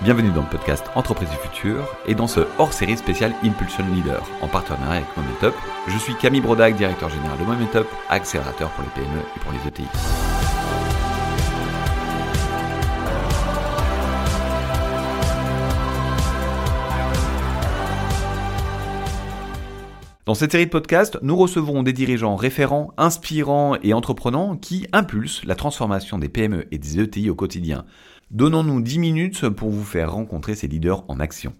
Bienvenue dans le podcast Entreprise du futur et dans ce hors-série spécial Impulsion Leader en partenariat avec Momentup. Je suis Camille Brodac, directeur général de Momentup, accélérateur pour les PME et pour les ETI. Dans cette série de podcasts, nous recevons des dirigeants référents, inspirants et entreprenants qui impulsent la transformation des PME et des ETI au quotidien. Donnons-nous 10 minutes pour vous faire rencontrer ces leaders en action.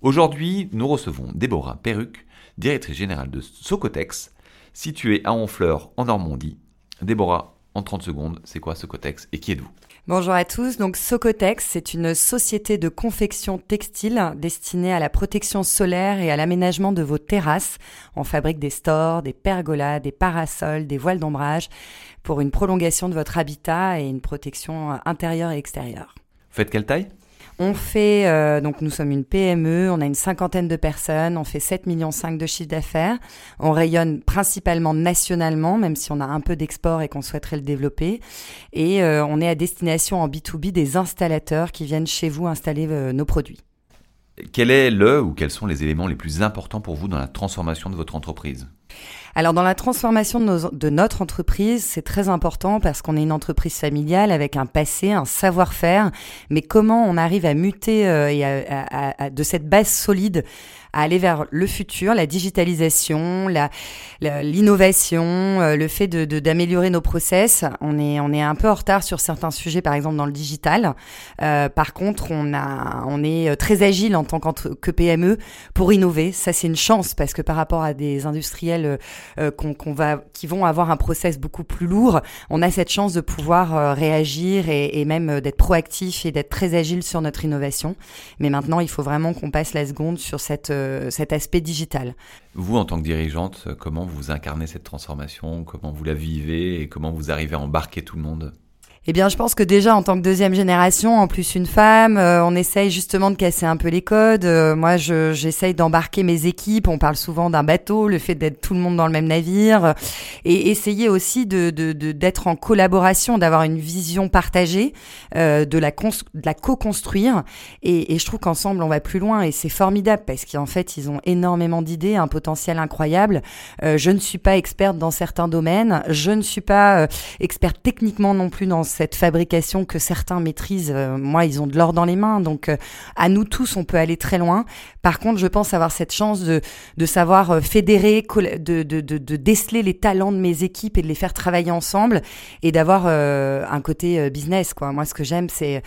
Aujourd'hui, nous recevons Déborah Perruc, directrice générale de Socotex, située à Honfleur en Normandie. Déborah, en 30 secondes, c'est quoi Socotex et qui êtes-vous Bonjour à tous. Donc Socotex, c'est une société de confection textile destinée à la protection solaire et à l'aménagement de vos terrasses. On fabrique des stores, des pergolas, des parasols, des voiles d'ombrage pour une prolongation de votre habitat et une protection intérieure et extérieure. Faites quelle taille on fait, euh, donc nous sommes une PME, on a une cinquantaine de personnes, on fait 7,5 millions de chiffre d'affaires. On rayonne principalement nationalement, même si on a un peu d'export et qu'on souhaiterait le développer. Et euh, on est à destination en B2B des installateurs qui viennent chez vous installer euh, nos produits. Quel est le ou quels sont les éléments les plus importants pour vous dans la transformation de votre entreprise? Alors dans la transformation de, notre entreprise, c'est très important parce qu'on est une entreprise familiale avec un passé, un savoir-faire, mais comment on arrive à muter euh, de cette base solide à aller vers le futur, la digitalisation, l'innovation, euh, le fait d'améliorer nos process? On est, on est un peu en retard sur certains sujets, par exemple dans le digital. Euh, par contre, on, a, on est très agile en tant que PME pour innover. Ça, c'est une chance parce que par rapport à des industriels euh, qu'on, qu'on va, qui vont avoir un process beaucoup plus lourd, on a cette chance de pouvoir euh, réagir et, même d'être proactif et d'être très agile sur notre innovation. Mais maintenant, il faut vraiment qu'on passe la seconde sur euh, cet aspect digital. Vous, en tant que dirigeante, comment vous incarnez cette transformation? Comment vous la vivez? Et comment vous arrivez à embarquer tout le monde? Eh bien, je pense que déjà en tant que deuxième génération, en plus une femme, euh, on essaye justement de casser un peu les codes. Euh, moi, je, j'essaye d'embarquer mes équipes. On parle souvent d'un bateau, le fait d'être tout le monde dans le même navire, et essayer aussi de d'être en collaboration, d'avoir une vision partagée, euh, de la de la co-construire. Et, et je trouve qu'ensemble, on va plus loin, et c'est formidable parce qu'en fait, ils ont énormément d'idées, un potentiel incroyable. Euh, je ne suis pas experte dans certains domaines, je ne suis pas euh, experte techniquement non plus dans cette fabrication que certains maîtrisent. Euh, moi, ils ont de l'or dans les mains, donc euh, à nous tous, on peut aller très loin. Par contre, je pense avoir cette chance de, de savoir euh, fédérer, de, de, de, déceler les talents de mes équipes et de les faire travailler ensemble et d'avoir un côté business. Moi, ce que j'aime, c'est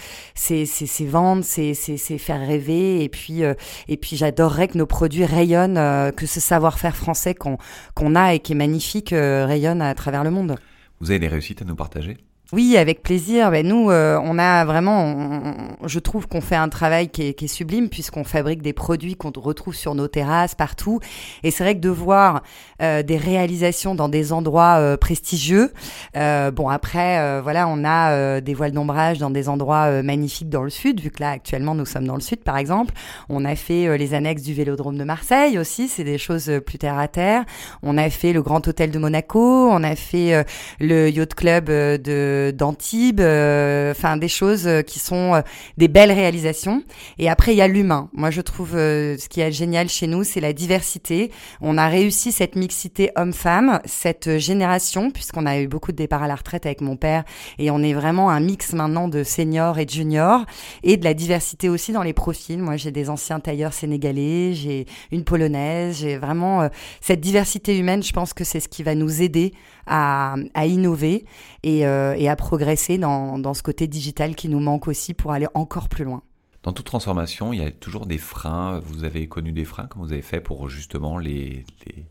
vendre, c'est c'est faire rêver et puis et puis j'adorerais que nos produits rayonnent, que ce savoir-faire français qu'on qu'on a et qui est magnifique rayonne à travers le monde. Vous avez des réussites à nous partager? Oui, avec plaisir. Ben, nous, euh, on a vraiment, je trouve qu'on fait un travail qui est, qui est sublime puisqu'on fabrique des produits qu'on retrouve sur nos terrasses partout. Et c'est vrai que de voir euh, des réalisations dans des endroits euh, prestigieux. bon, après, voilà, on a des voiles d'ombrage dans des endroits magnifiques dans le sud, vu que là, actuellement, nous sommes dans le sud, par exemple. On a fait les annexes du Vélodrome de Marseille aussi. C'est des choses plus terre à terre. On a fait le Grand Hôtel de Monaco. On a fait le Yacht Club de d'Antibes, euh, enfin des choses euh, qui sont euh, des belles réalisations. Et après il y a l'humain. Moi je trouve ce qui est génial chez nous, c'est la diversité. On a réussi cette mixité homme-femme, cette génération, puisqu'on a eu beaucoup de départs à la retraite avec mon père, et on est vraiment un mix maintenant de seniors et de juniors, et de la diversité aussi dans les profils. Moi j'ai des anciens tailleurs sénégalais, j'ai une polonaise, j'ai vraiment cette diversité humaine. Je pense que c'est ce qui va nous aider à, innover et, euh, et, progresser dans, dans ce côté digital qui nous manque aussi pour aller encore plus loin. Dans toute transformation, il y a toujours des freins. Vous avez connu des freins Comment vous avez fait pour justement les, les,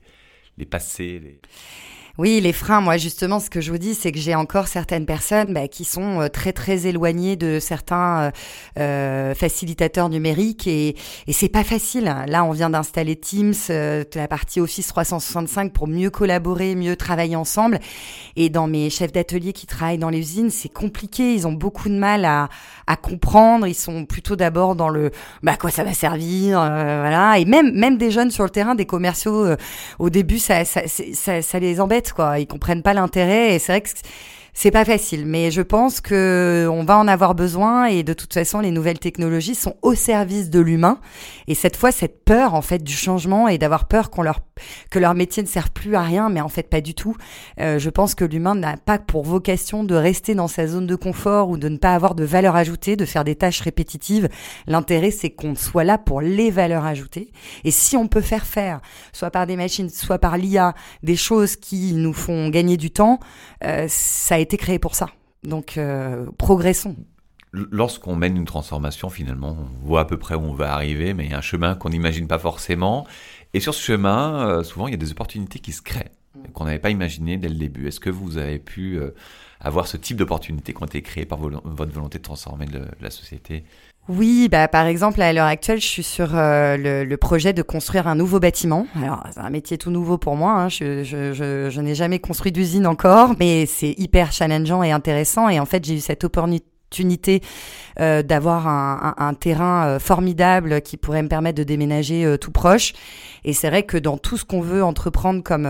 les passer. Oui, les freins, moi justement, ce que je vous dis, c'est que j'ai encore certaines personnes bah, qui sont euh, très très éloignées de certains euh, euh, facilitateurs numériques et, et c'est pas facile. Là, on vient d'installer Teams, la partie Office 365 pour mieux collaborer, mieux travailler ensemble. Et dans mes chefs d'atelier qui travaillent dans les usines, c'est compliqué. Ils ont beaucoup de mal à, comprendre. Ils sont plutôt d'abord dans le bah quoi ça va servir, voilà. Et même même des jeunes sur le terrain, des commerciaux, au début, ça, ça les embête quoi. Ils comprennent pas l'intérêt et c'est vrai que C'est pas facile, mais je pense que on va en avoir besoin et de toute façon, les nouvelles technologies sont au service de l'humain. Et cette fois, cette peur en fait du changement et d'avoir peur qu'on leur que leur métier ne serve plus à rien, mais en fait pas du tout. Euh, je pense que l'humain n'a pas pour vocation de rester dans sa zone de confort ou de ne pas avoir de valeur ajoutée, de faire des tâches répétitives. L'intérêt, c'est qu'on soit là pour les valeurs ajoutées. Et si on peut faire faire, soit par des machines, soit par l'IA, des choses qui nous font gagner du temps, euh, ça été créé pour ça. Donc euh, progressons. Lorsqu'on mène une transformation, finalement, on voit à peu près où on va arriver, mais il y a un chemin qu'on n'imagine pas forcément. Et sur ce chemin, euh, souvent, il y a des opportunités qui se créent, qu'on n'avait pas imaginé dès le début. Est-ce que vous avez pu euh, avoir ce type d'opportunités qui ont été créées par votre volonté de transformer la société? Oui, bah par exemple à l'heure actuelle, je suis sur euh, le, projet de construire un nouveau bâtiment. Alors c'est un métier tout nouveau pour moi. Hein. Je, je, je, je n'ai jamais construit d'usine encore, mais c'est hyper challengeant et intéressant. Et en fait, j'ai eu cette opportunité opportunité euh, d'avoir un, terrain euh, formidable qui pourrait me permettre de déménager euh, tout proche. Et c'est vrai que dans tout ce qu'on veut entreprendre comme,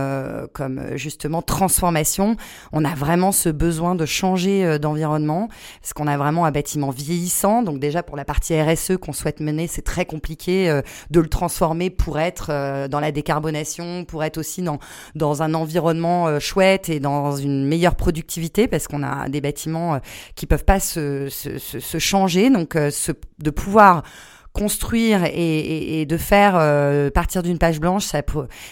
comme justement transformation, on a vraiment ce besoin de changer d'environnement parce qu'on a vraiment un bâtiment vieillissant. Donc déjà pour la partie RSE qu'on souhaite mener, c'est très compliqué de le transformer pour être dans la décarbonation, pour être aussi dans, dans un environnement chouette et dans une meilleure productivité parce qu'on a des bâtiments qui peuvent pas se se, changer, donc euh, de pouvoir construire et, de faire euh, partir d'une page blanche,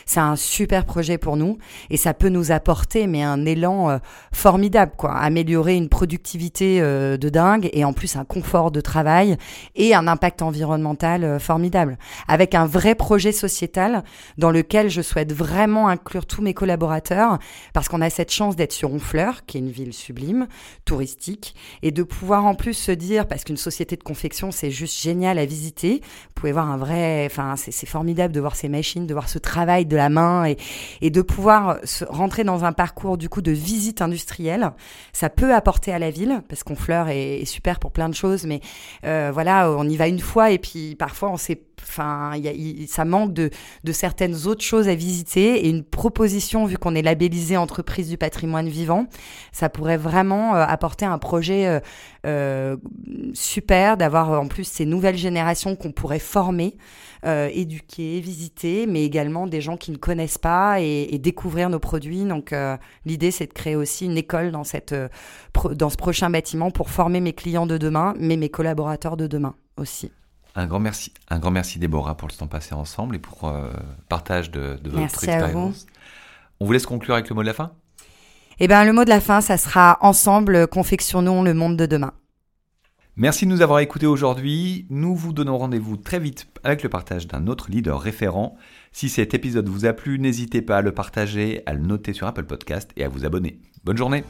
c'est un super projet pour nous et ça peut nous apporter mais un élan euh, formidable quoi, améliorer une productivité euh, de dingue et en plus un confort de travail et un impact environnemental formidable. Avec un vrai projet sociétal dans lequel je souhaite vraiment inclure tous mes collaborateurs parce qu'on a cette chance d'être sur Honfleur qui est une ville sublime, touristique et de pouvoir en plus se dire parce qu'une société de confection c'est juste génial à visiter vous pouvez voir un vrai, enfin c'est formidable de voir ces machines, de voir ce travail de la main et, de pouvoir rentrer dans un parcours du coup de visite industrielle. Ça peut apporter à la ville parce qu'on fleur est, super pour plein de choses, mais euh, voilà, on y va une fois et puis parfois on sait enfin, ça manque de, certaines autres choses à visiter et une proposition, vu qu'on est labellisé entreprise du patrimoine vivant, ça pourrait vraiment euh, apporter un projet euh super d'avoir en plus ces nouvelles générations qu'on pourrait former, euh, éduquer, visiter, mais également des gens qui ne connaissent pas et, et découvrir nos produits. Donc l'idée, c'est de créer aussi une école dans, cette, dans ce prochain bâtiment pour former mes clients de demain, mais mes collaborateurs de demain aussi. Un grand merci, un grand merci Déborah pour le temps passé ensemble et pour euh, partage de, de votre merci expérience. On vous laisse conclure avec le mot de la fin? Eh bien, le mot de la fin, ça sera ensemble, confectionnons le monde de demain. Merci de nous avoir écoutés aujourd'hui. Nous vous donnons rendez-vous très vite avec le partage d'un autre leader référent. Si cet épisode vous a plu, n'hésitez pas à le partager, à le noter sur Apple Podcast et à vous abonner. Bonne journée